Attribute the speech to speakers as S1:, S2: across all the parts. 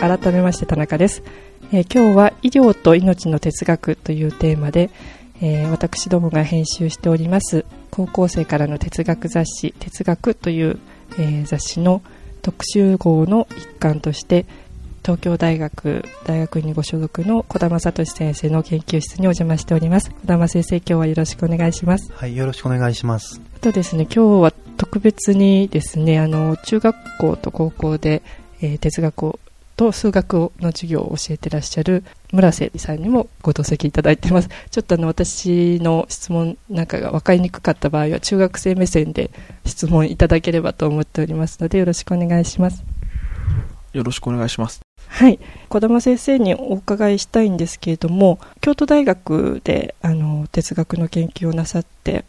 S1: 改めまして田中です、えー、今日は医療と命の哲学というテーマで、えー、私どもが編集しております高校生からの哲学雑誌哲学という、えー、雑誌の特集号の一環として東京大学大学院にご所属の児玉聡先生の研究室にお邪魔しております。児玉先生今日はよろしくお願いします。
S2: はいよろしくお願いします。
S1: あとですね今日は特別にですねあの中学校と高校で、えー、哲学をと数学の授業を教えてらっしゃる村瀬さんにもご同席いただいています。ちょっとあの私の質問なんかが分かりにくかった場合は中学生目線で質問いただければと思っておりますのでよろしくお願いします。
S3: よろしくお願いします。
S1: はい。児玉先生にお伺いしたいんですけれども京都大学であの哲学の研究をなさって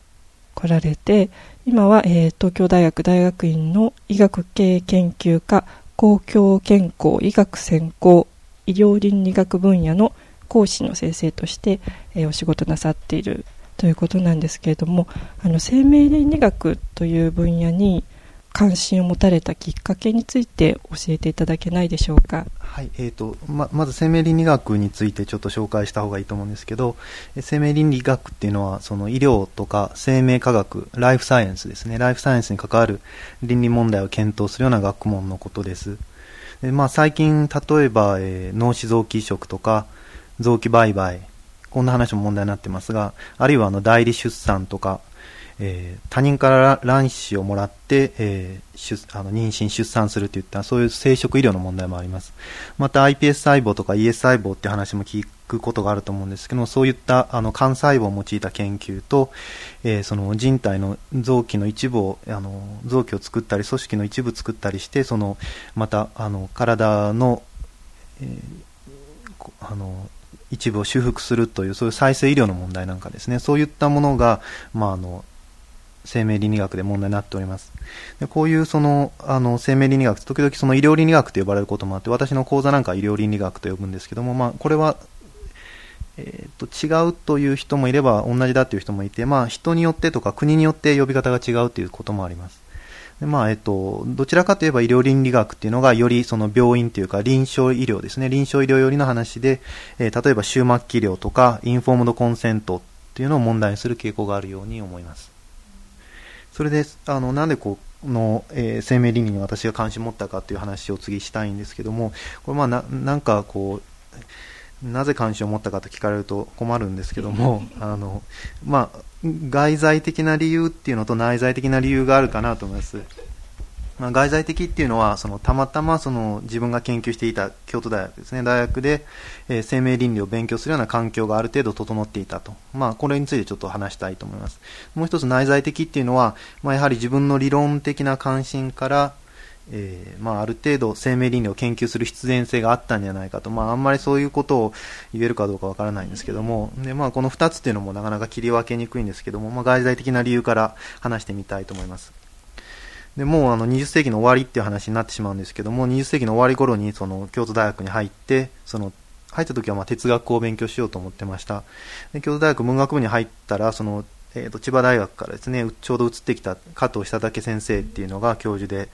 S1: こられて今は、えー、東京大学大学院の医学系研究科公共健康医学専攻医療倫理学分野の講師の先生として、え、お仕事なさっているということなんですけれどもあの生命倫理学という分野に関心を持たれたきっかけについて教えていただけないでしょうか。
S2: はいえーとままず生命倫理学についてちょっと紹介した方がいいと思うんですけど生命倫理学っていうのはその医療とか生命科学ライフサイエンスですねライフサイエンスに関わる倫理問題を検討するような学問のことですで、まあ、最近例えば、えー、脳死臓器移植とか臓器売買こんな話も問題になってますがあるいはあの代理出産とかえー、他人から卵子をもらって、えー、あの妊娠、出産するといったそういう生殖医療の問題もあります。また iPS 細胞とか ES 細胞って話も聞くことがあると思うんですけどそういったあの幹細胞を用いた研究と、えー、その人体の臓器の一部をあの臓器を作ったり組織の一部作ったりしてそのまたあの体の、えー、あの一部を修復するというそういう再生医療の問題なんかですね。そういったものが、まあ、あの生命倫理学で問題になっております。でこういうそのあの生命倫理学、時々その医療倫理学と呼ばれることもあって、私の講座なんかは医療倫理学と呼ぶんですけども、まあ、これは、えーと、違うという人もいれば同じだという人もいて、まあ、人によってとか国によって呼び方が違うということもあります。でまあえっと、どちらかといえば医療倫理学っていうのがよりその病院というか臨床医療ですね臨床医療寄りの話で、えー、例えば終末期医療とかインフォームドコンセントっていうのを問題にする傾向があるように思います。それであのなんでこの、えー、生命倫理に私が関心を持ったかという話を次したいんですけどもこれまあななんかこうなぜ関心を持ったかと聞かれると困るんですけども あの、まあ、外在的な理由っていうのと内在的な理由があるかなと思います。まあ、外在的っていうのはそのたまたまその自分が研究していた京都大学ですね。大学で、えー、生命倫理を勉強するような環境がある程度整っていたと、まあ、これについてちょっと話したいと思います。もう一つ内在的っていうのは、まあ、やはり自分の理論的な関心からえー、まあ、ある程度生命倫理を研究する必然性があったんじゃないかと、まあ、あんまりそういうことを言えるかどうかわからないんですけども。で、まあ、この2つっていうのもなかなか切り分けにくいんですけども、まあ、外在的な理由から話してみたいと思います。でもうあの20世紀の終わりっていう話になってしまうんですけども20世紀の終わり頃にその京都大学に入ってその入った時はま哲学を勉強しようと思ってました。で京都大学文学部に入ったらその、えー、と千葉大学からですねちょうど移ってきた加藤久武先生っていうのが教授で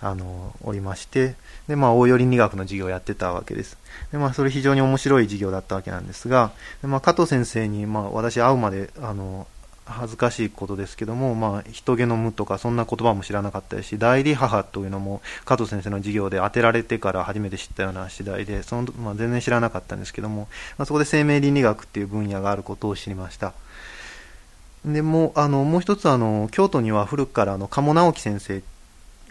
S2: あのおりましてで、まあ、応用倫理学の授業をやってたわけです。で、まあ、それ非常に面白い授業だったわけなんですがで、まあ、加藤先生に、まあ、私会うまであの恥ずかしいことですけども、まあ、人気の無とかそんな言葉も知らなかったし代理母というのも加藤先生の授業で当てられてから初めて知ったような次第でその、まあ、全然知らなかったんですけども、まあ、そこで生命倫理学っていう分野があることを知りました。でもあのもう一つあの京都には古くからあの鴨直樹先生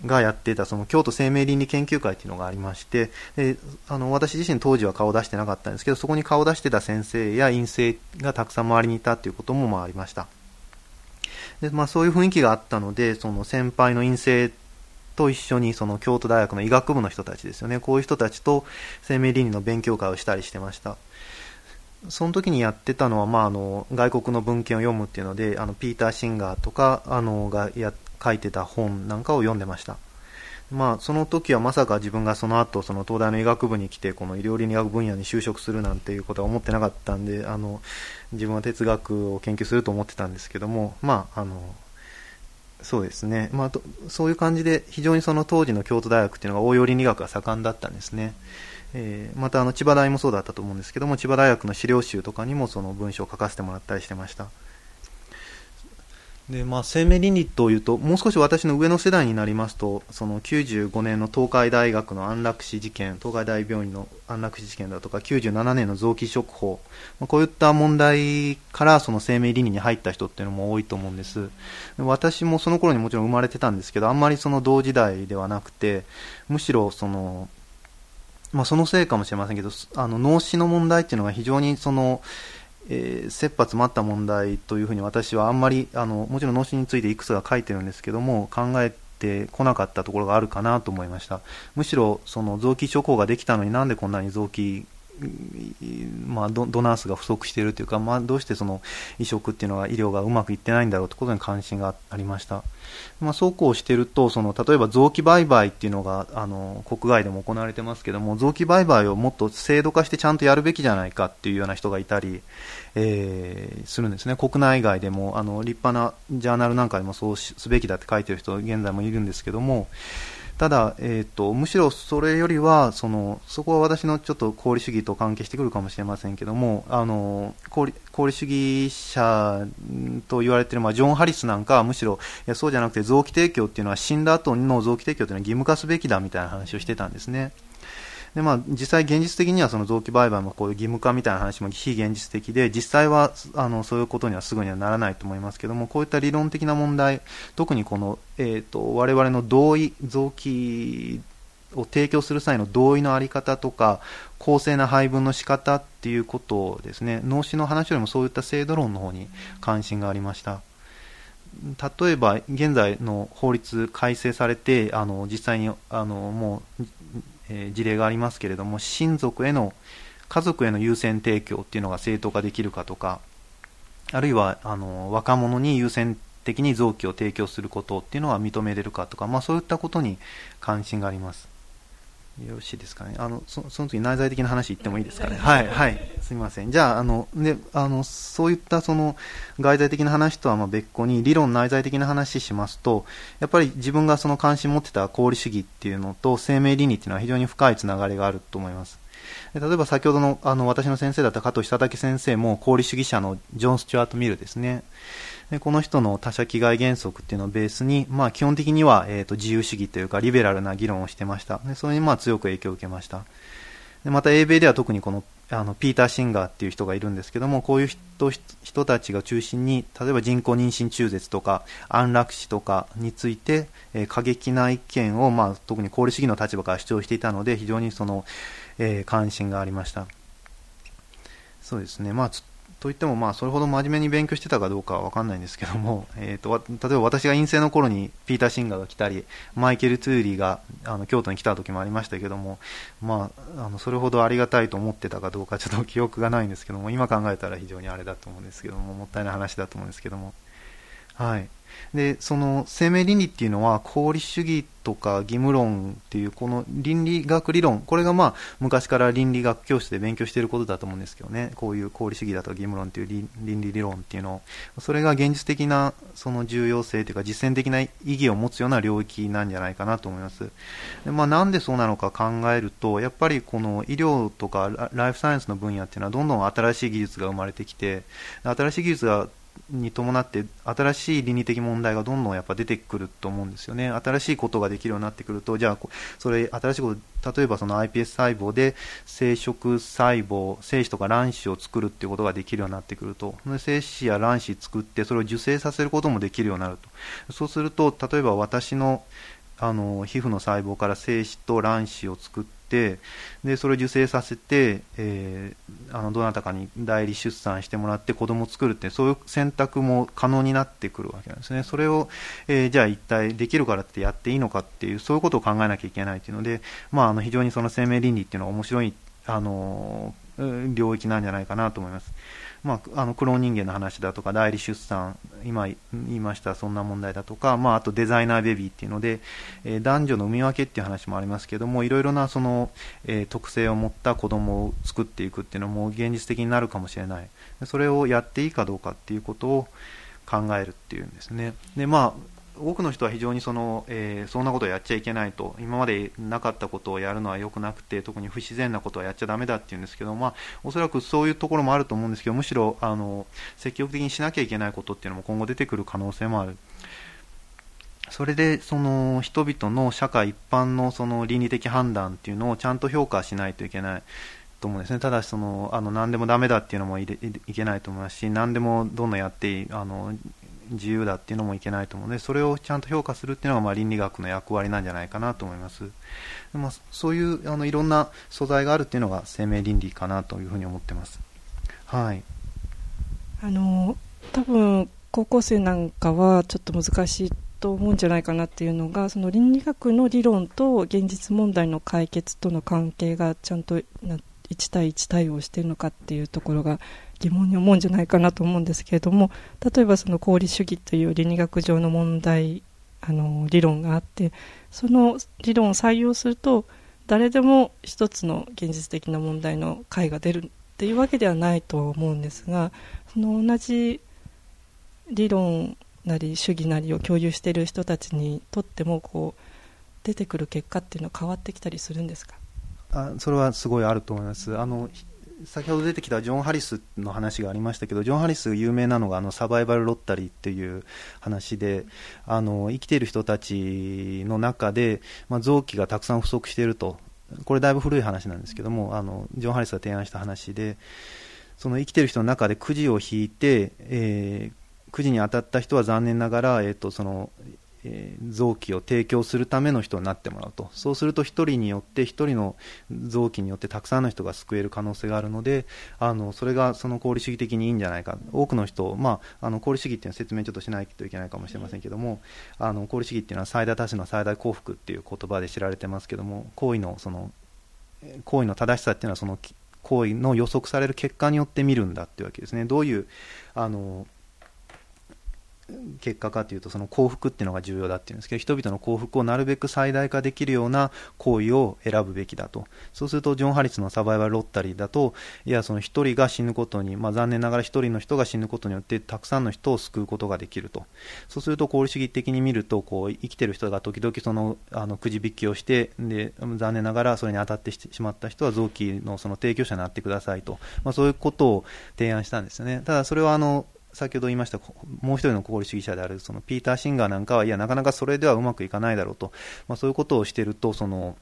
S2: がやっていたその京都生命倫理研究会というのがありましてであの私自身当時は顔を出してなかったんですけどそこに顔を出してた先生や院生がたくさん周りにいたということもまあありました。で、まあ、そういう雰囲気があったのでその先輩の院生と一緒にその京都大学の医学部の人たちですよね。こういう人たちと生命倫理の勉強会をしたりしてました。その時にやってたのは、まあ、あの外国の文献を読むっていうのであのピーター・シンガーとかあのがや書いてた本なんかを読んでました。まあ、その時はまさか自分がその後その東大の医学部に来てこの医療倫理学分野に就職するなんていうことは思ってなかったんであの自分は哲学を研究すると思ってたんですけどもまああのそうですね、まあ、そういう感じで非常にその当時の京都大学っていうのが応用倫理学が盛んだったんですね。えー、またあの千葉大もそうだったと思うんですけども千葉大学の資料集とかにもその文章を書かせてもらったりしてました。でまあ、生命倫理というともう少し私の上の世代になりますとその95年の東海大学の安楽死事件東海大病院の安楽死事件だとか97年の臓器移植法、まあ、こういった問題からその生命倫理に入った人っていうのも多いと思うんです。私もその頃にもちろん生まれてたんですけどあんまりその同時代ではなくてむしろそのまあ、そのせいかもしれませんけどあの脳死の問題っていうのが非常にその、えー、切羽詰まった問題というふうに私はあんまりあのもちろん脳死についていくつか書いてるんですけども考えてこなかったところがあるかなと思いました。むしろその臓器処方ができたのになんでこんなに臓器まあ、ドナースが不足しているというか、まあ、どうしてその移植っていうのが医療がうまくいってないんだろうということに関心がありました、まあ、そうこうしているとその例えば臓器売買っていうのがあの国外でも行われてますけども臓器売買をもっと制度化してちゃんとやるべきじゃないかっていうような人がいたり、えー、するんですね。国内外でもあの立派なジャーナルなんかでもそうすべきだって書いてる人現在もいるんですけどもただ、えーと、むしろそれよりはそのそこは私のちょっと功利主義と関係してくるかもしれませんけどもあの功利功利主義者と言われている、まあ、ジョン・ハリスなんかはむしろいやそうじゃなくて臓器提供っていうのは死んだ後の臓器提供というのは義務化すべきだみたいな話をしてたんですね。でまあ、実際、現実的にはその臓器売買もこういう義務化みたいな話も非現実的で実際はあのそういうことにはすぐにはならないと思いますけどもこういった理論的な問題特にこの、えーと、我々の同意臓器を提供する際の同意の在り方とか公正な配分の仕方っていうことをですね脳死の話よりもそういった制度論の方に関心がありました。例えば現在の法律改正されてあの実際にあのもうえ事例がありますけれども親族への家族への優先提供っていうのが正当化できるかとかあるいはあの若者に優先的に臓器を提供することっていうのは認めれるかとか、まあ、そういったことに関心があります。よろしいですかね。あの、そその時内在的な話言ってもいいですかね。はい、はい。すみません。じゃあ、あの、で、あの、そういったその、外在的な話とはま別個に、理論内在的な話しますと、やっぱり自分がその関心持ってた功利主義っていうのと生命倫理っていうのは非常に深いつながりがあると思います。例えば先ほどのあの私の先生だった加藤久武先生も功利主義者のジョン・スチュアート・ミルですね。でこの人の他者危害原則っていうのをベースに、まあ、基本的には、えーと、自由主義というかリベラルな議論をしてました。でそれにまあ強く影響を受けました。でまた英米では特にこのあのピーター・シンガーっていう人がいるんですけどもこういう人人たちが中心に例えば人工妊娠中絶とか安楽死とかについて、えー、過激な意見を、まあ、特に功利主義の立場から主張していたので非常にその、えー、関心がありました。そうですね、まあ、といっても、まあ、それほど真面目に勉強してたかどうかは分かんないんですけども、えーと、例えば私が院生の頃にピーター・シンガーが来たりマイケル・ツーリーがあの京都に来た時もありましたけども、まあ、あのそれほどありがたいと思ってたかどうかちょっと記憶がないんですけども今考えたら非常にあれだと思うんですけどももったいない話だと思うんですけども。はいでその生命倫理っていうのは功利主義とか義務論っていうこの倫理学理論これがまあ昔から倫理学教室で勉強していることだと思うんですけどね。こういう功利主義だとか義務論っていう倫理理論っていうのそれが現実的なその重要性というか実践的な意義を持つような領域なんじゃないかなと思います。で、まあ、なんでそうなのか考えるとやっぱりこの医療とかライフサイエンスの分野っていうのはどんどん新しい技術が生まれてきて新しい技術がに伴って新しい倫理的問題がどんどんやっぱ出てくると思うんですよね。新しいことができるようになってくるとじゃあそれ新しいこと例えばその iPS 細胞で生殖細胞精子とか卵子を作るっていうことができるようになってくると。精子や卵子作ってそれを受精させることもできるようになると。そうすると例えば私のあの皮膚の細胞から精子と卵子を作っててでそれを受精させて、えー、あのどなたかに代理出産してもらって子供を作るってそういう選択も可能になってくるわけなんですねそれを、えー、じゃあ一体できるからってやっていいのかっていうそういうことを考えなきゃいけないっていうので、まあ、あの非常にその生命倫理っていうのは面白いあの領域なんじゃないかなと思います。まあ、あのクローン人間の話だとか代理出産今言いましたそんな問題だとか、まあ、あとデザイナーベビーっていうので、えー、男女の産み分けっていう話もありますけどもいろいろなその、えー、特性を持った子供を作っていくっていうのも現実的になるかもしれない。それをやっていいかどうかっていうことを考えるっていうんですね。でまあ多くの人は非常にその、えー、そんなことをやっちゃいけないと今までなかったことをやるのは良くなくて特に不自然なことはやっちゃだめだっていうんですけど、まあ、おそらくそういうところもあると思うんですけどむしろあの積極的にしなきゃいけないことっていうのも今後出てくる可能性もある。それでその人々の社会一般のその倫理的判断っていうのをちゃんと評価しないといけないと思うんですね、ただしそのあの何でもだめだっていうのもいけないと思いますし、何でもどんどんやっていいあの自由だっていうのもいけないと思うので、それをちゃんと評価するっていうのがまあ倫理学の役割なんじゃないかなと思います。まあ、そういうあのいろんな素材があるっていうのが生命倫理かなというふうに思ってます。はい。
S1: あの多分高校生なんかはちょっと難しいと思うんじゃないかなっていうのがその倫理学の理論と現実問題の解決との関係がちゃんと1対1対応しているのかっていうところが疑問に思うんじゃないかなと思うんですけれども例えばその功利主義という倫理学上の問題あの理論があってその理論を採用すると誰でも一つの現実的な問題の解が出るっていうわけではないと思うんですがその同じ理論なり主義なりを共有している人たちにとってもこう出てくる結果っていうのは変わってきたりするんですか？
S2: あそれはすごいあると思います。あの先ほど出てきたジョン・ハリスの話がありましたけどジョン・ハリス有名なのがあのサバイバル・ロッタリーっていう話であの生きている人たちの中で、まあ、臓器がたくさん不足していると。これだいぶ古い話なんですけどもあのジョン・ハリスが提案した話でその生きている人の中でくじを引いて、えー、くじに当たった人は残念ながら、えーとそのえ、臓器を提供するための人になってもらうと。そうすると1人によって1人の臓器によってたくさんの人が救える可能性があるのであのそれがその功利主義的にいいんじゃないか。多くの人、まあ、あの功利主義っていうのは説明ちょっとしないといけないかもしれませんけどもあの功利主義っていうのは最大多種の最大幸福っていう言葉で知られてますけども行為のその行為の正しさっていうのはその行為の予測される結果によって見るんだっていうわけですね。どういうあの結果かというとその幸福っていうのが重要だっていうんですけど人々の幸福をなるべく最大化できるような行為を選ぶべきだと。そうするとジョン・ハリスのサバイバルロッタリーだといやその1人が死ぬことに、まあ、残念ながら1人の人が死ぬことによってたくさんの人を救うことができると。そうすると功利主義的に見るとこう生きてる人が時々そのあのくじ引きをしてで残念ながらそれに当たってしまった人は臓器のその提供者になってくださいと、まあ、そういうことを提案したんですよね。ただそれはあの先ほど言いましたもう一人の功利主義者であるそのピーター・シンガーなんかはいやなかなかそれではうまくいかないだろうと、まあ、そういうことをしているとその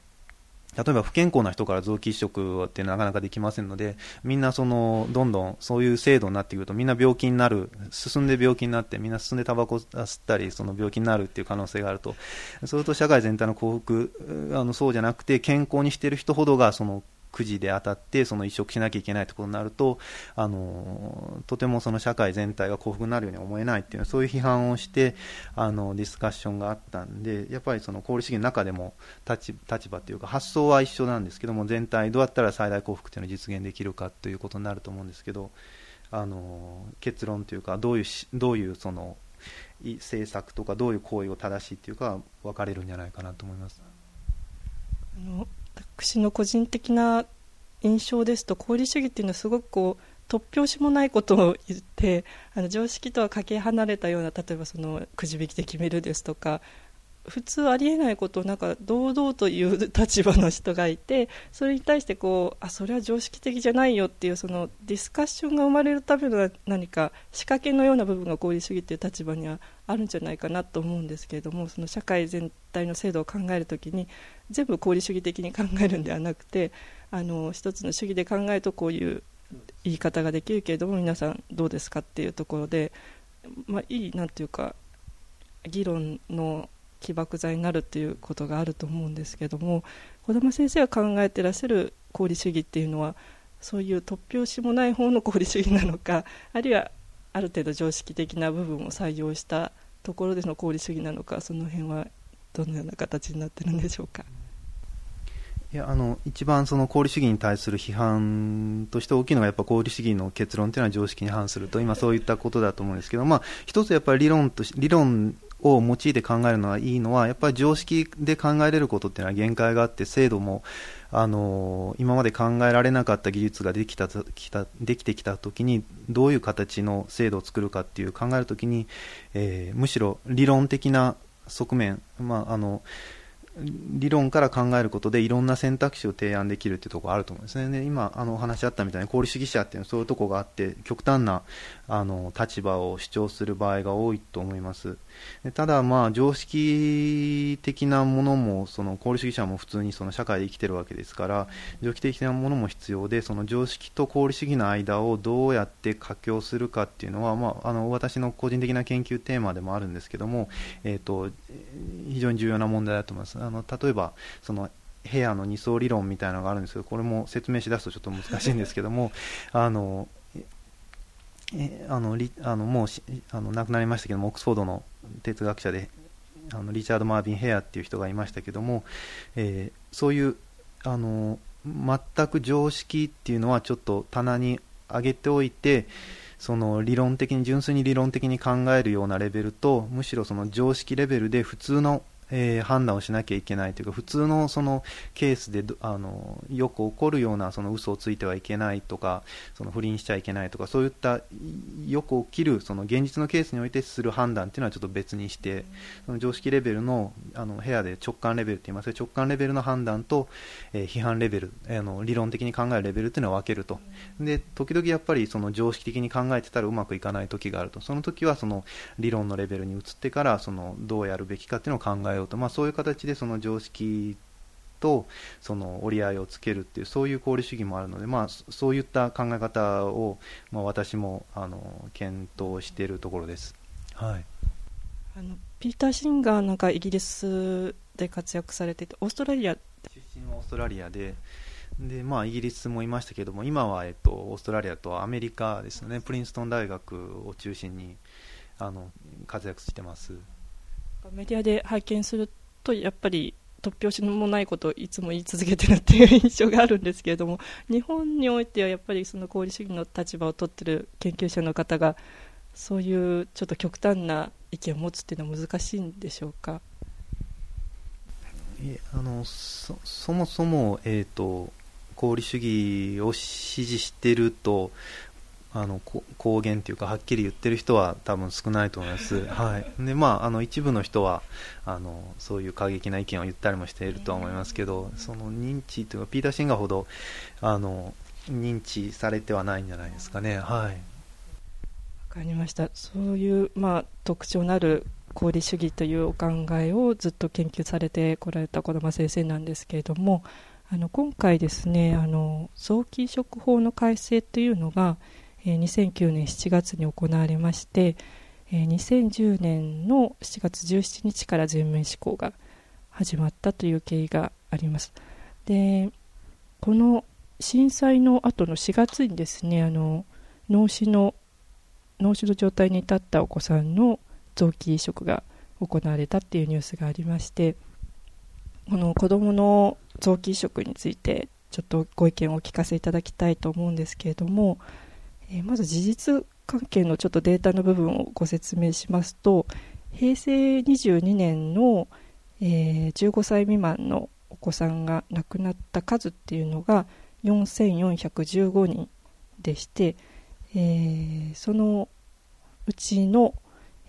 S2: 例えば不健康な人から臓器移植ってなかなかできませんのでみんなそのどんどんそういう制度になってくるとみんな病気になる進んで病気になってみんな進んでタバコ吸ったりその病気になるっていう可能性があると。そうすると社会全体の幸福あのそうじゃなくて健康にしている人ほどがそのくじで当たってその移植しなきゃいけないということになるとあのとてもその社会全体が幸福になるように思えないっていうそういう批判をしてあのディスカッションがあったんでやっぱりその功利主義の中でも立立場というか発想は一緒なんですけども全体どうやったら最大幸福というのを実現できるかということになると思うんですけどあの結論というかどういうどういうその政策とかどういう行為を正しいというか分かれるんじゃないかなと思います。
S1: あの私の個人的な印象ですと功利主義というのはすごくこう突拍子もないことを言ってあの常識とはかけ離れたような例えばそのくじ引きで決めるですとか普通ありえないことをなんか堂々と言う立場の人がいてそれに対してこうあそれは常識的じゃないよっていうそのディスカッションが生まれるための何か仕掛けのような部分が功利主義っていう立場にはあるんじゃないかなと思うんですけれどもその社会全体の制度を考えるときに全部功利主義的に考えるんではなくてあの一つの主義で考えるとこういう言い方ができるけれども皆さんどうですかっていうところで、まあ、いいなんていうか議論の起爆剤になるっていうことがあると思うんですけども児玉先生が考えてらっしゃる功利主義っていうのはそういう突拍子もない方の功利主義なのかあるいはある程度常識的な部分を採用したところでの功利主義なのかその辺はどのような形になってるんでしょうか？
S2: いやあの一番その功利主義に対する批判として大きいのがやっぱ功利主義の結論というのは常識に反すると今そういったことだと思うんですけど、まあ、一つやっぱり理論と理論を用いて考えるのはいいのはやっぱり常識で考えれることっていうのは限界があって制度もあの今まで考えられなかった技術ができたきたできてきたときにどういう形の制度を作るかっていう考えるときに、えー、むしろ理論的な側面、まあ、あの理論から考えることでいろんな選択肢を提案できるっていうところがあると思うんですね。で今あのお話あったみたいに功利主義者っていうのはそういうところがあって極端なあの立場を主張する場合が多いと思いますで。ただ、まあ、常識的なものもその功利主義者も普通にその社会で生きてるわけですから常識的なものも必要でその常識と功利主義の間をどうやって佳境するかっていうのは、まあ、あの私の個人的な研究テーマでもあるんですけども、えーと、非常に重要な問題だと思います。あの例えばその部屋の二層理論みたいなのがあるんですけどこれも説明しだすとちょっと難しいんですけどもあのえあのあのもうあの亡くなりましたけどもオックスフォードの哲学者であのリチャード・マービン・ヘアっていう人がいましたけども、えー、そういうあの全く常識っていうのはちょっと棚に上げておいてその理論的に純粋に理論的に考えるようなレベルとむしろその常識レベルで普通のえー、判断をしなきゃいけないというか普通のそのケースであのよく起こるようなその嘘をついてはいけないとかその不倫しちゃいけないとかそういったよく起きるその現実のケースにおいてする判断というのはちょっと別にしてその常識レベルのあの部屋で直感レベルと言います直感レベルの判断と、えー、批判レベルあの理論的に考えるレベルというのは分けると。で時々やっぱりその常識的に考えてたらうまくいかない時があると。その時はその理論のレベルに移ってからそのどうやるべきかというのを考えようと、まあ、そういう形でその常識とその折り合いをつけるっていうそういう功利主義もあるので、まあ、そういった考え方を、まあ、私もあの検討しているところです、はい、
S1: あのピーター・シンガーなんかイギリスで活躍されててオーストラリア出
S2: 身はオーストラリアでで、まあ、イギリスもいましたけども今は、えっと、オーストラリアとアメリカですね。プリンストン大学を中心にあの活躍してます。
S1: メディアで拝見するとやっぱり突拍子もないことをいつも言い続けてるっていう印象があるんですけれども 日本においてはやっぱりその功利主義の立場を取ってる研究者の方がそういうちょっと極端な意見を持つっていうのは難しいんでしょうか？
S2: あのそもそも、えーと、功利主義を支持しているとあの公言というかはっきり言ってる人は多分少ないと思います、はい。でまあ、あの一部の人はあのそういう過激な意見を言ったりもしているとは思いますけどその認知というかピーター・シンガーほどあの認知されてはないんじゃないですかね。はい。
S1: わかりました。そういう、まあ、特徴のある功利主義というお考えをずっと研究されてこられた児玉先生なんですけれどもあの今回ですねあの臓器移植法の改正というのが2009年7月に行われまして2010年の7月17日から全面施行が始まったという経緯があります。でこの震災の後の4月にですねあの脳死の脳死の状態に至ったお子さんの臓器移植が行われたっていうニュースがありましてこの子どもの臓器移植についてちょっとご意見をお聞かせいただきたいと思うんですけれどもえまず事実関係のちょっとデータの部分をご説明しますと平成22年の、えー、15歳未満のお子さんが亡くなった数っていうのが4415人でして、えー、そのうちの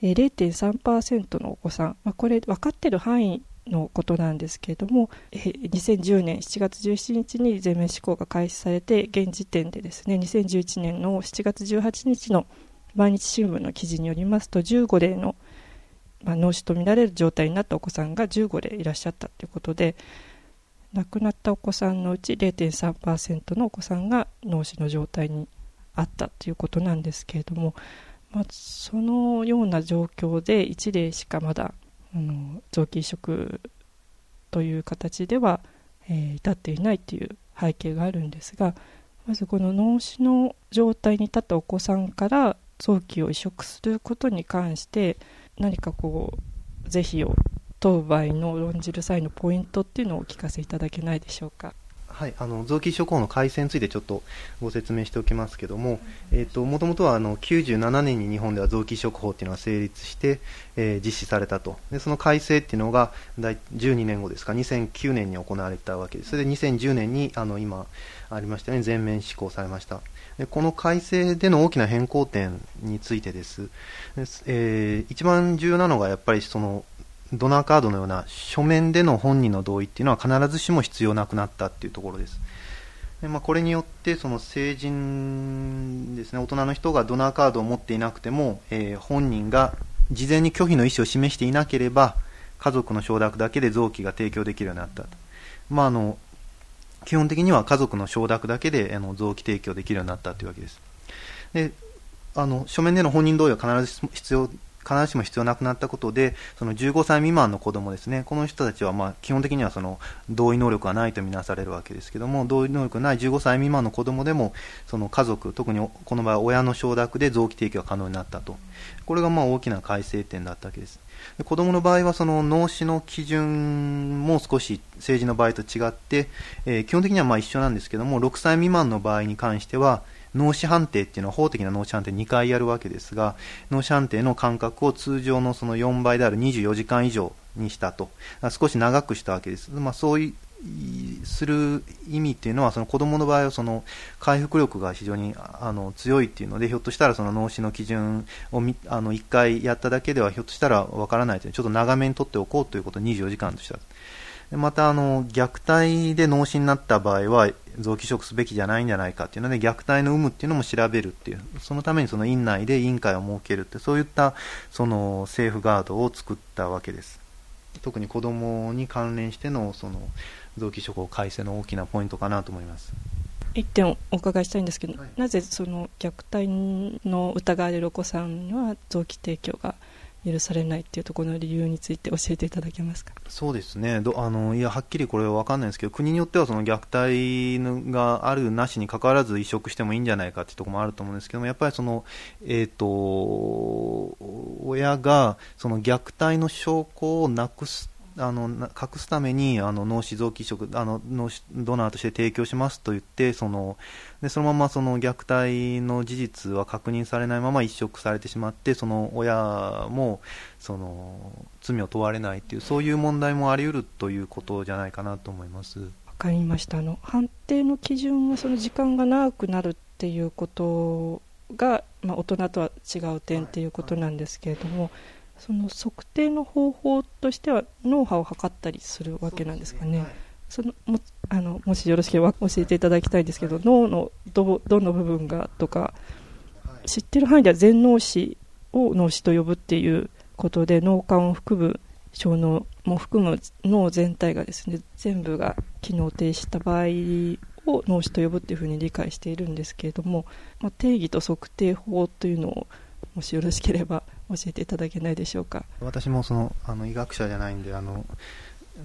S1: 0.3%のお子さん、まあ、これ分かってる範囲のことなんですけれどもえ2010年7月17日に全面施行が開始されて現時点でですね2011年の7月18日の毎日新聞の記事によりますと15例の、まあ、脳死とみられる状態になったお子さんが15例いらっしゃったということで亡くなったお子さんのうち0.3%のお子さんが脳死の状態にあったということなんですけれども、まあ、そのような状況で1例しかまだあの臓器移植という形では、えー、至っていないという背景があるんですがまずこの脳死の状態に立ったお子さんから臓器を移植することに関して何かこう是非を問う場合の論じる際のポイントっていうのをお聞かせいただけないでしょうか？
S2: はい、あの臓器移植法の改正についてちょっとご説明しておきますけども、えーと、もともとはあの97年に日本では臓器移植法っていうのが成立して、えー、実施されたと。でその改正っていうのが12年後ですか？2009年に行われたわけです。それで2010年にあの今ありましたように全面施行されました。でこの改正での大きな変更点についてです、えー、一番重要なのがやっぱりそのドナーカードのような書面での本人の同意っていうのは必ずしも必要なくなったっていうところです。でまあ、これによってその成人ですね。大人の人がドナーカードを持っていなくても、えー、本人が事前に拒否の意思を示していなければ家族の承諾だけで臓器が提供できるようになったと、まあ、あの基本的には家族の承諾だけであの臓器提供できるようになったというわけです。であの書面での本人同意は必ず必要必ずしも必要なくなったことで、その15歳未満の子供ですね、この人たちはまあ基本的にはその同意能力がないとみなされるわけですけども、同意能力がない15歳未満の子供でも、その家族、特にこの場合親の承諾で臓器提供が可能になったと、これがまあ大きな改正点だったわけです。で子供の場合はその脳死の基準も少し政治の場合と違って、えー、基本的にはまあ一緒なんですけども、6歳未満の場合に関しては、脳死判定っていうのは法的な脳死判定2回やるわけですが、脳死判定の間隔を通常のその4倍である24時間以上にしたと、少し長くしたわけです。まあ、そういうする意味っていうのはその子供の場合はその回復力が非常にあの強いっていうのでひょっとしたらその脳死の基準をあの1回やっただけではひょっとしたらわからないというちょっと長めに取っておこうということを24時間としたまたあの虐待で脳死になった場合は臓器移植すべきじゃないんじゃないかっていうので虐待の有無っていうのも調べるっていうそのためにその院内で委員会を設けるってそういったそのセーフガードを作ったわけです。特に子供に関連してのその臓器移植改正の大きなポイントかなと思います。
S1: 一点お伺いしたいんですけど、はい、なぜその虐待の疑われるお子さんには臓器提供が許されないっていうところの理由について教えていただけますか？
S2: そうですね。どあのいやはっきりこれは分かんないんですけど国によってはその虐待があるなしにかかわらず移植してもいいんじゃないかっていうところもあると思うんですけどもやっぱりその、えーと、親がその虐待の証拠をなくすあの隠すためにあの脳死臓器移植あの脳ドナーとして提供しますと言ってそのでそのままその虐待の事実は確認されないまま移植されてしまってその親もその罪を問われないというそういう問題もあり得るということじゃないかなと思います。わ
S1: かりましたあの判定の基準はその時間が長くなるっていうことが、まあ、大人とは違う点っていうことなんですけれども、はいはいその測定の方法としては脳波を測ったりするわけなんですかね。そ、のもあのもしよろしければ教えていただきたいんですけど、はい、脳のどどの部分がとか、はい、知ってる範囲では全脳死を脳死と呼ぶっていうことで脳幹を含む小脳も含む脳全体がですね全部が機能停止した場合を脳死と呼ぶっていうふうに理解しているんですけれども、まあ、定義と測定法というのをもしよろしければ教えていただけないでしょうか。
S2: 私もそのあの医学者じゃないんであの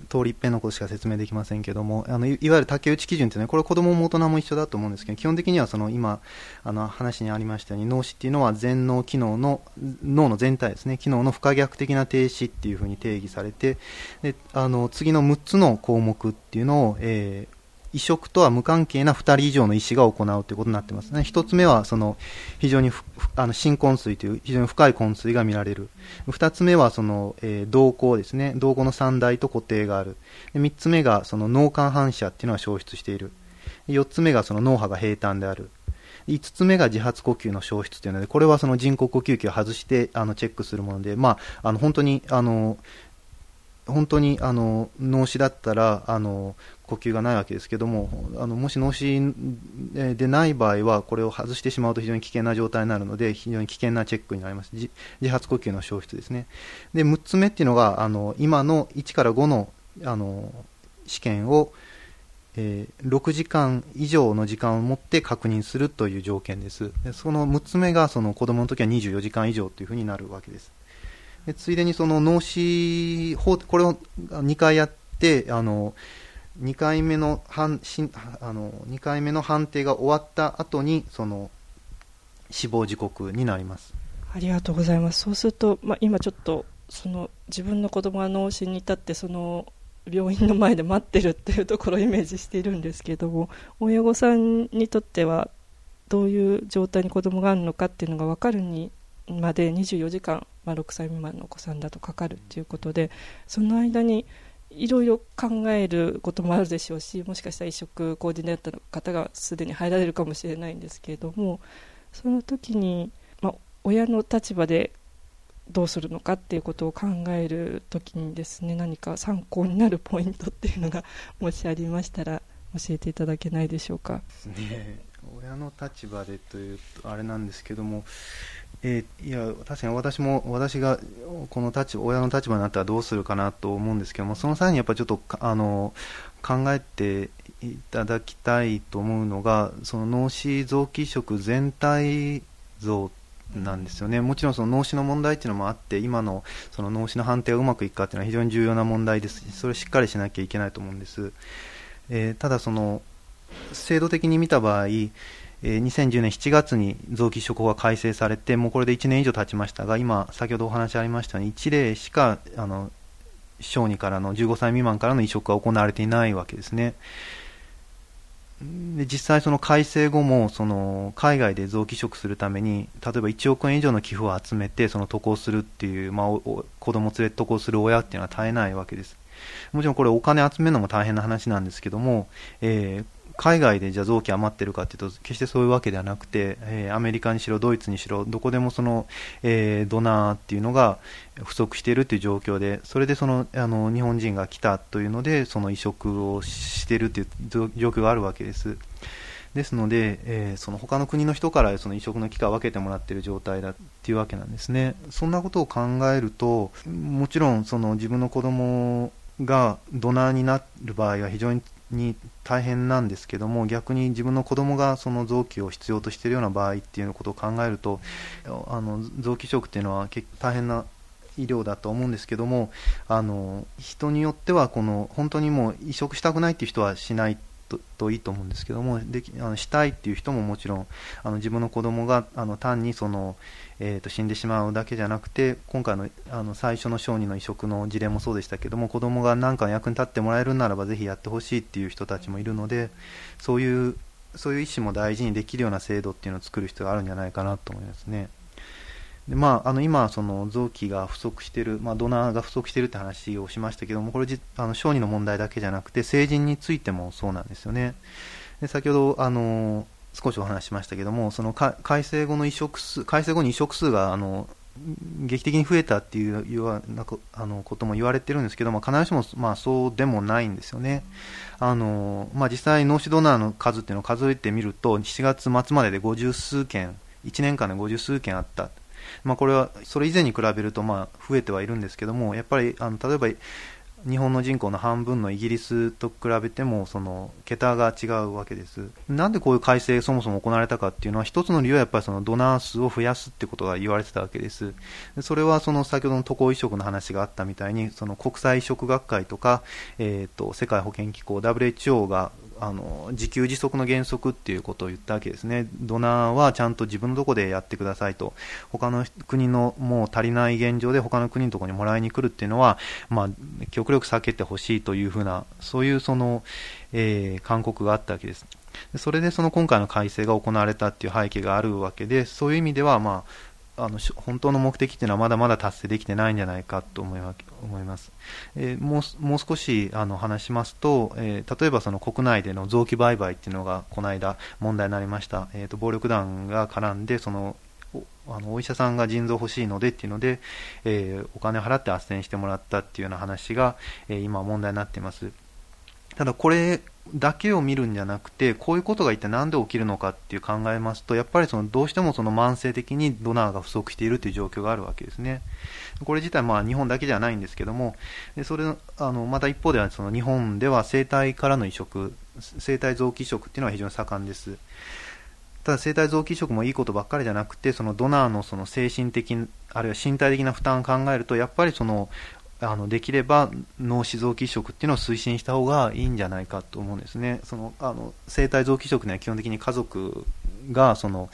S2: 通り一遍のことしか説明できませんけどもあのいわゆる竹内基準というのはこれ子どもも大人も一緒だと思うんですけど基本的にはその今あの話にありましたように脳死っていうのは全脳機能の脳の全体ですね。機能の不可逆的な停止っていうふうに定義されてであの次の6つの項目っていうのを、えー、移植とは無関係な2人以上の医師が行うということになってますね。1つ目は、その、非常にあの新昏睡という非常に深い昏睡が見られる。2つ目は、その、えー、瞳孔ですね。瞳孔の三大と固定がある。3つ目が、その脳幹反射っていうのは消失している。4つ目が、その脳波が平坦である。5つ目が自発呼吸の消失というので、これはその人工呼吸器を外してあのチェックするもので、まあ、あの本当にあの本当にあの脳死だったらあの呼吸がないわけですけどもあのもし脳死でない場合はこれを外してしまうと非常に危険な状態になるので非常に危険なチェックになります。自発呼吸の消失ですね。で6つ目っていうのがあの今の1から5のあの試験を、えー、6時間以上の時間を持って確認するという条件です。でその6つ目がその子供の時は24時間以上というふうになるわけです。でついでにその脳死法これを2回やってあの2回目の判しあの2回目の判定が終わった後にその死亡時刻になります。
S1: ありがとうございます。そうすると、まあ、今ちょっとその自分の子供が脳死に至ってその病院の前で待ってるっていうところをイメージしているんですけれども親御さんにとってはどういう状態に子供があるのかっていうのが分かるにまで24時間、まあ、6歳未満のお子さんだとかかるっていうことでその間にいろいろ考えることもあるでしょうしもしかしたら移植コーディネーターの方がすでに入られるかもしれないんですけれどもその時に、まあ、親の立場でどうするのかっていうことを考えるときにですね何か参考になるポイントっていうのが もしありましたら教えていただけないでしょうか。
S2: ね、親の立場でというとあれなんですけども、えー、いや確かに私も私がこの立場親の立場になったらどうするかなと思うんですけどもその際にやっぱちょっとあの考えていただきたいと思うのがその脳死臓器移植全体像なんですよね。もちろんその脳死の問題っていうのもあって今のその脳死の判定がうまくいくかっていうのは非常に重要な問題ですしそれをしっかりしなきゃいけないと思うんです、えー、ただその制度的に見た場合2010年7月に臓器移植法が改正されて、もうこれで1年以上経ちましたが、今、先ほどお話ありましたように、1例しかあの小児からの15歳未満からの移植が行われていないわけですね。で実際、その改正後もその海外で臓器移植するために例えば1億円以上の寄付を集めてその渡航するっていう、まあ、子供連れて渡航する親っていうのは絶えないわけです。もちろんこれお金集めるのも大変な話なんですけども、えー、海外でじゃあ臓器余ってるかというと決してそういうわけではなくて、えー、アメリカにしろドイツにしろどこでもその、えー、ドナーっていうのが不足しているという状況でそれでそのあの日本人が来たというのでその移植をしているという状況があるわけです。ですので、えー、その他の国の人からその移植の機会を分けてもらっている状態だっていうわけなんですね。そんなことを考えると、もちろんその自分の子供がドナーになる場合は非常にに大変なんですけども逆に自分の子供がその臓器を必要としているような場合っていうことを考えるとあの臓器移植っていうのは結大変な医療だと思うんですけどもあの人によってはこの本当にもう移植したくないっていう人はしないといいと思うんですけどもできあのしたいっていう人ももちろんあの自分の子供があの単にそのえー、と死んでしまうだけじゃなくて今回のあの最初の小児の移植の事例もそうでしたけども子供が何か役に立ってもらえるならばぜひやってほしいっていう人たちもいるのでそういうそういう意思も大事にできるような制度っていうのを作る必要があるんじゃないかなと思いますね。でまあ、あの今、その臓器が不足している、まあ、ドナーが不足しているって話をしましたけどもこれあの小児の問題だけじゃなくて成人についてもそうなんですよね。で先ほどあの少しお話ししましたけども、その改正後の移植数、改正後に移植数が、あの、劇的に増えたっていういうなあのことも言われてるんですけども、必ずしも、まあ、そうでもないんですよね。あのまあ、実際、脳死ドナーの数っていうのを数えてみると、7月末までで50数件、1年間で50数件あった。まあ、これはそれ以前に比べるとまあ増えてはいるんですけども、やっぱりあの例えば日本の人口の半分のイギリスと比べてもその桁が違うわけです。なんでこういう改正そもそも行われたかっていうのは一つの理由はやっぱりそのドナー数を増やすってことが言われてたわけです。それはその先ほどの渡航移植の話があったみたいにその国際移植学会とか、えーと、世界保健機構 WHO があの自給自足の原則っていうことを言ったわけですね、ドナーはちゃんと自分のとこでやってくださいと、他の国のもう足りない現状で他の国のところにもらいに来るっていうのは、まあ、極力避けてほしいというふうな、そういうその、えー、勧告があったわけです。それでその今回の改正が行われたっていう背景があるわけで、そういう意味では、まあ、あの本当の目的っていうのはまだまだ達成できてないんじゃないかと思い思います、えー、もうもう少しあの話しますと、えー、例えばその国内での臓器売買っていうのがこの間問題になりました、えーと、暴力団が絡んでそのあのお医者さんが腎臓欲しいのでっていうので、えー、お金を払って斡旋してもらったっていうような話が、え今問題になっています。ただこれだけを見るんじゃなくて、こういうことが一体何で起きるのかっていう考えますと、やっぱりそのどうしてもその慢性的にドナーが不足しているという状況があるわけですね。これ自体まあ日本だけじゃないんですけども、でそれあのまた一方ではその日本では生体からの移植、生体臓器移植っていうのは非常に盛んです。ただ生体臓器移植もいいことばっかりじゃなくて、そのドナーのその精神的、あるいは身体的な負担を考えると、やっぱりそのあのできれば脳死臓器移植っていうのを推進した方がいいんじゃないかと思うんですね。そのあの生体臓器移植には基本的に家族がその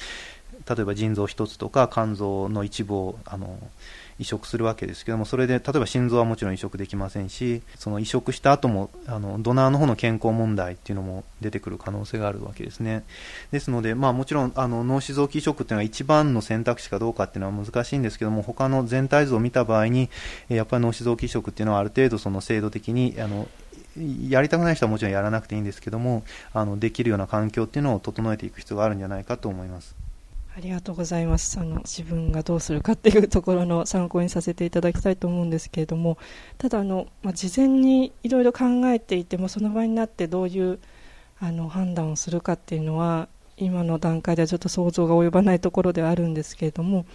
S2: 例えば腎臓1つとか肝臓の一部をあの移植するわけですけども、それで例えば心臓はもちろん移植できませんし、その移植した後もあのドナーの方の健康問題っていうのも出てくる可能性があるわけですね。ですので、まあ、もちろんあの脳死臓器移植っていうのは一番の選択肢かどうかっていうのは難しいんですけども、他の全体図を見た場合に、やっぱり脳死臓器移植っていうのはある程度その制度的にあのやりたくない人はもちろんやらなくていいんですけども、あのできるような環境っていうのを整えていく必要があるんじゃないかと思います。
S1: ありがとうございます。あの自分がどうするかっていうところの参考にさせていただきたいと思うんですけれども、ただあの、まあ、事前にいろいろ考えていてもその場になってどういうあの判断をするかっていうのは今の段階ではちょっと想像が及ばないところではあるんですけれども、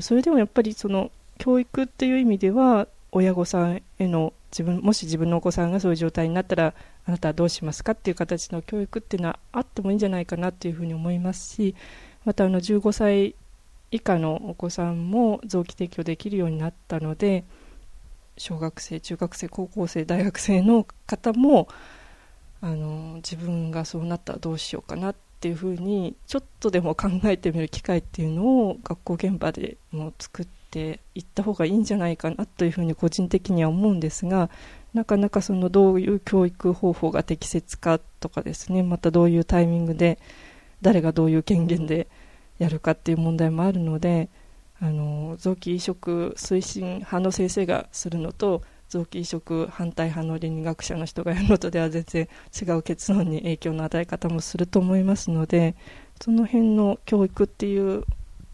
S1: それでもやっぱりその教育っていう意味では親御さんへの自分もし自分のお子さんがそういう状態になったらあなたはどうしますかっていう形の教育っていうのはあってもいいんじゃないかなっていうふうに思いますしまたあの15歳以下のお子さんも臓器提供できるようになったので小学生中学生高校生大学生の方もあの自分がそうなったらどうしようかなっていうふうにちょっとでも考えてみる機会っていうのを学校現場でも作っていった方がいいんじゃないかなというふうに個人的には思うんですがなかなかそのどういう教育方法が適切かとかですねまたどういうタイミングで誰がどういう権限でやるかっていう問題もあるのであの臓器移植推進派の先生がするのと臓器移植反対派の倫理学者の人がやるのとでは全然違う結論に影響の与え方もすると思いますのでその辺の教育っていう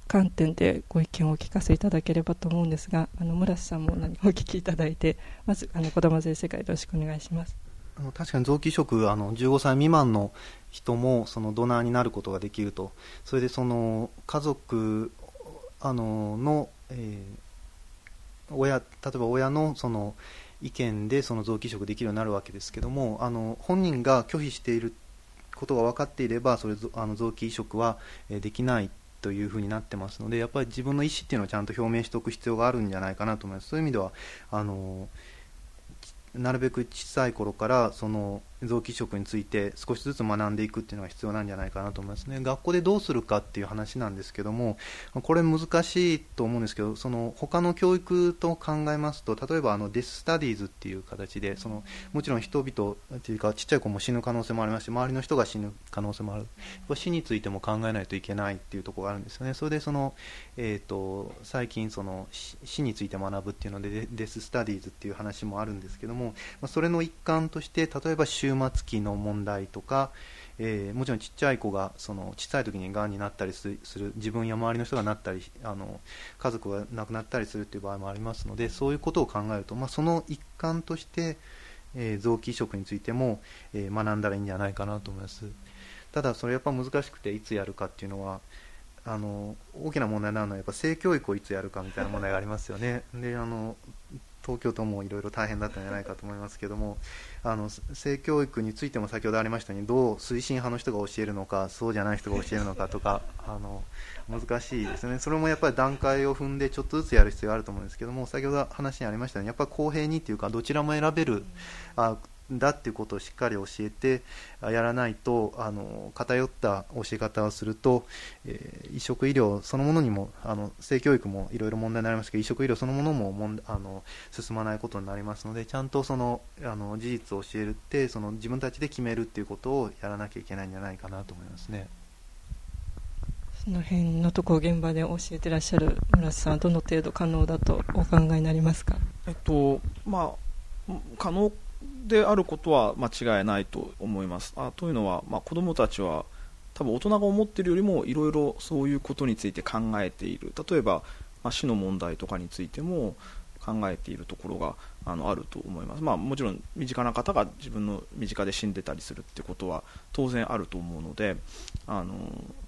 S1: 観点でご意見をお聞かせいただければと思うんですがあの村瀬さんも何かお聞きいただいてまずあの児玉先生からよろしくお願いします。
S2: 確かに臓器移植あの15歳未満の人もそのドナーになることができると。それでその家族あのの、えー、親例えば親のその意見でその臓器移植できるようになるわけですけどもあの本人が拒否していることが分かっていればそれあの臓器移植はできないというふうになってますのでやっぱり自分の意思っていうのをちゃんと表明しておく必要があるんじゃないかなと思います。そういう意味ではあのなるべく小さい頃からその臓器移植について少しずつ学んでいくっていうのが必要なんじゃないかなと思いますね。学校でどうするかっていう話なんですけどもこれ難しいと思うんですけどその他の教育と考えますと例えばあのデス・スタディーズっていう形でそのもちろん人々っていうかちっちゃい子も死ぬ可能性もありますし周りの人が死ぬ可能性もある。死についても考えないといけないっていうところがあるんですよね。それでその、えーと、最近その死について学ぶっていうのでデス・スタディーズっていう話もあるんですけどもそれの一環として例えば終末期の問題とか、えー、もちろんちっちゃい子がその小さい時にがんになったりする自分や周りの人がなったりあの家族が亡くなったりするという場合もありますのでそういうことを考えると、まあ、その一環として、えー、臓器移植についても、えー、学んだらいいんじゃないかなと思います。ただそれやっぱ難しくていつやるかっていうのはあの大きな問題になるのはやっぱ性教育をいつやるかみたいな問題がありますよね。であの東京都もいろいろ大変だったんじゃないかと思いますけどもあの性教育についても先ほどありましたようにどう推進派の人が教えるのかそうじゃない人が教えるのかとか あの難しいですね。それもやっぱり段階を踏んでちょっとずつやる必要があると思うんですけども先ほど話にありましたようにやっぱり公平にというかどちらも選べるあだっていうことをしっかり教えてやらないとあの偏った教え方をすると、えー、移植医療そのものにもあの性教育もいろいろ問題になりますけど移植医療そのものももんあの進まないことになりますのでちゃんとそのあの事実を教えるってその自分たちで決めるっていうことをやらなきゃいけないんじゃないかなと思いますね。
S1: その辺のところ現場で教えてらっしゃる村瀬さんはどの程度可能だとお考えになりますか？
S3: えっとまあ可能であることは間違いないと思います。あというのは、まあ、子どもたちは多分大人が思っているよりもいろいろそういうことについて考えている例えば、まあ、死の問題とかについても考えているところがあのあると思います、まあ、もちろん身近な方が自分の身近で死んでたりするってことは当然あると思うのであの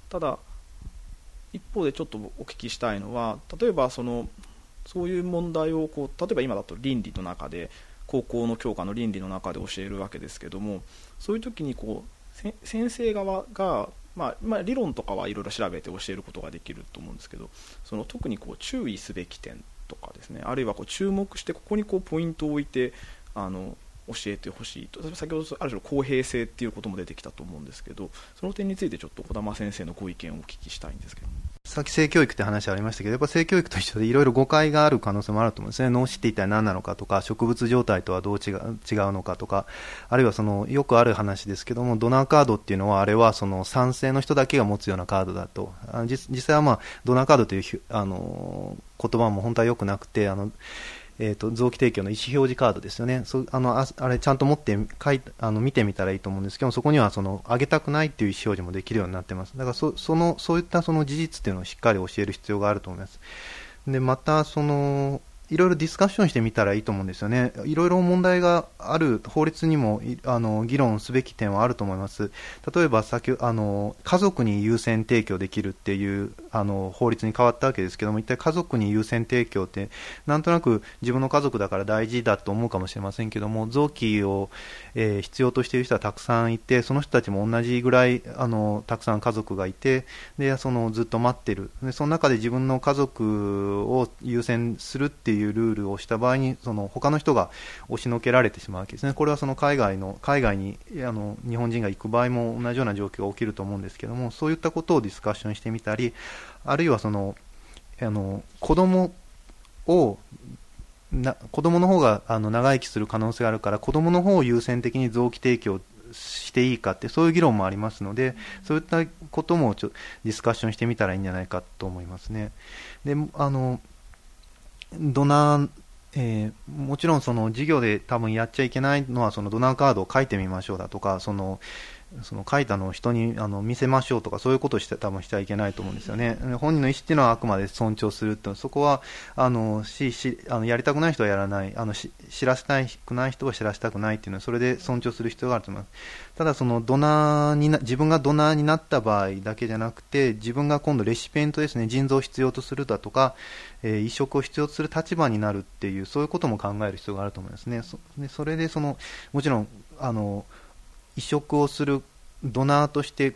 S3: ただ一方でちょっとお聞きしたいのは例えばそのそういう問題をこう例えば今だと倫理の中で高校の教科の倫理の中で教えるわけですけどもそういう時にこう先生側が、まあ、まあ、理論とかはいろいろ調べて教えることができると思うんですけどその特にこう注意すべき点とかですねあるいはこう注目してここにこうポイントを置いてあの教えてほしいと先ほどある種の公平性っていうことも出てきたと思うんですけどその点についてちょっと児玉先生のご意見をお聞きしたいんですけど。
S2: さっき性教育って話ありましたけど、やっぱ性教育と一緒でいろいろ誤解がある可能性もあると思うんですね。脳死って一体何なのかとか、植物状態とはどう違う違うのかとか、あるいはその、よくある話ですけども、ドナーカードっていうのは、あれはその賛成の人だけが持つようなカードだと。実際はまあ、ドナーカードというあの言葉も本当は良くなくて、あの、えーと、臓器提供の意思表示カードですよね、そあのああれちゃんと持って書いあの見てみたらいいと思うんですけど、そこにはその上げたくないっていう意思表示もできるようになってます、だからそそのそういったその事実っていうのをしっかり教える必要があると思います。でまたそのいろいろディスカッションしてみたらいいと思うんですよね。いろいろ問題がある、法律にもあの議論すべき点はあると思います。例えば先あの、家族に優先提供できるっていうあの法律に変わったわけですけども、一体家族に優先提供って、なんとなく自分の家族だから大事だと思うかもしれませんけども、臓器を、えー、必要としている人はたくさんいて、その人たちも同じぐらいあのたくさん家族がいて、でそのずっと待ってるで、その中で自分の家族を優先するっていういうルールをした場合にその他の人が押しのけられてしまうわけですね、これはその海外の海外にあの日本人が行く場合も同じような状況が起きると思うんですけども、そういったことをディスカッションしてみたり、あるいはそのあの子供をな子供の方があの長生きする可能性があるから子供の方を優先的に臓器提供していいかってそういう議論もありますのでそういったこともちょディスカッションしてみたらいいんじゃないかと思いますね。であのドナー、えー、もちろんその授業で多分やっちゃいけないのはそのドナーカードを書いてみましょうだとかそのその書いたのを人にあの見せましょうとかそういうことをして多分しちゃいけないと思うんですよね。本人の意思っていうのはあくまで尊重するとそこはあのししあのやりたくない人はやらないあのし知らせたくない人は知らせたくないっていうのはそれで尊重する必要があると思います。ただそのドナーにな自分がドナーになった場合だけじゃなくて自分が今度レシピエントですね腎臓を必要とするだとか、えー、移植を必要とする立場になるっていうそういうことも考える必要があると思いますね。そでそれでそのもちろんあの移植をするドナーとして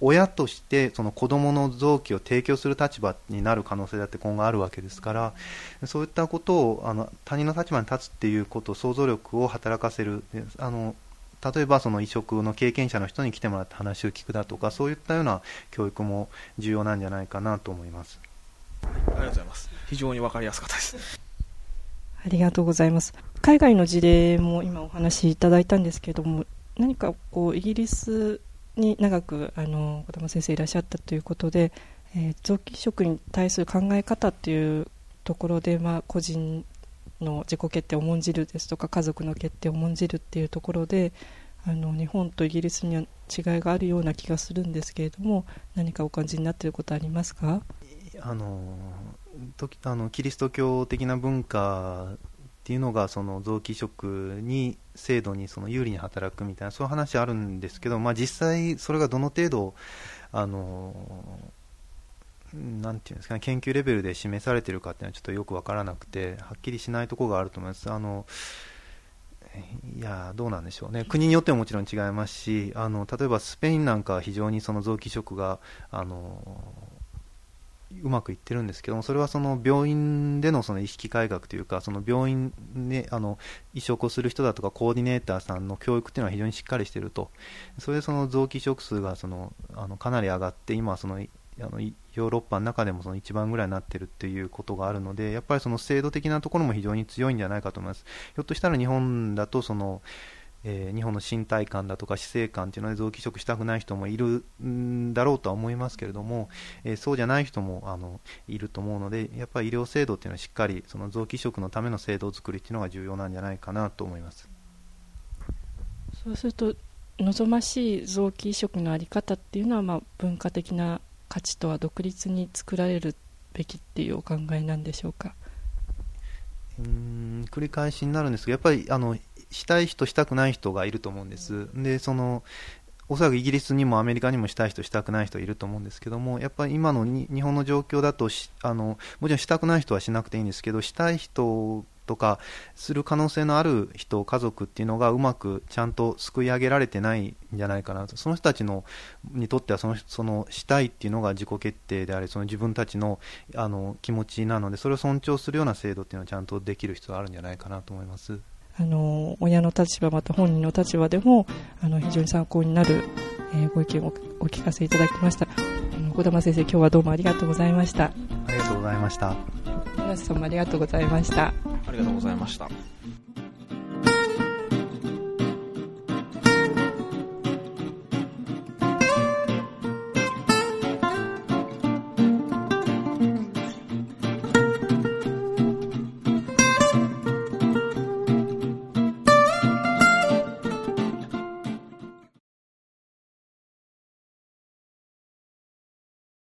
S2: 親としてその子供の臓器を提供する立場になる可能性だって今後あるわけですからそういったことをあの他人の立場に立つっていうこと想像力を働かせる。あの例えばその移植の経験者の人に来てもらって話を聞くだとかそういったような教育も重要なんじゃないかなと思います。
S3: ありがとうございます。非常に分かりやすかったです。
S1: ありがとうございます。海外の事例も今お話しいただいたんですけれども何かこうイギリスに長くあの児玉先生いらっしゃったということで、えー、臓器移植に対する考え方というところで、まあ、個人の自己決定を重んじるですとか家族の決定を重んじるっていうところであの日本とイギリスには違いがあるような気がするんですけれども何かお感じになっていることありますか？
S2: あのあのキリスト教的な文化ていうのがその臓器移植に制度にその有利に働くみたいなそういう話あるんですけど、まあ、実際それがどの程度あのなんていうんですかね研究レベルで示されているかっていうのはちょっとよく分からなくてはっきりしないところがあると思います。あのいやどうなんでしょうね、国によってももちろん違いますし、あの例えばスペインなんかは非常にその臓器移植があのうまくいってるんですけども、それはその病院でのその意識改革というか、その病院であの移植をする人だとか、コーディネーターさんの教育っていうのは非常にしっかりしていると、それでその臓器移植数がそのあのかなり上がって、今そのあのヨーロッパの中でもその一番ぐらいになっているっていうことがあるので、やっぱりその制度的なところも非常に強いんじゃないかと思います。ひょっとしたら日本だとそのえー、日本の身体感だとか死生観というので臓器移植したくない人もいるんだろうとは思いますけれども、えー、そうじゃない人もあのいると思うのでやっぱり医療制度というのはしっかりその臓器移植のための制度作りというのが重要なんじゃないかなと思います。
S1: そうすると望ましい臓器移植の在り方っていうのは、まあ、文化的な価値とは独立に作られるべきっていうお考えなんでしょうか？
S2: うん繰り返しになるんですがやっぱりあのしたい人、したくない人がいると思うんです。で、その、おそらくイギリスにもアメリカにもしたい人、したくない人いると思うんですけども、やっぱり今の日本の状況だとあの、もちろんしたくない人はしなくていいんですけど、したい人とかする可能性のある人、家族っていうのがうまくちゃんとすくい上げられてないんじゃないかなと、その人たちのにとってはそのそのしたいっていうのが自己決定であり、その自分たちのあの気持ちなので、それを尊重するような制度っていうのはちゃんとできる必要があるんじゃないかなと思います。
S1: あの親の立場また本人の立場でもあの非常に参考になる、えー、ご意見をお聞かせいただきました。小玉先生今日はどうもありがとうございました。
S2: ありがとうございました。
S1: 皆さんもありがとうございました。あ
S3: りがとうございました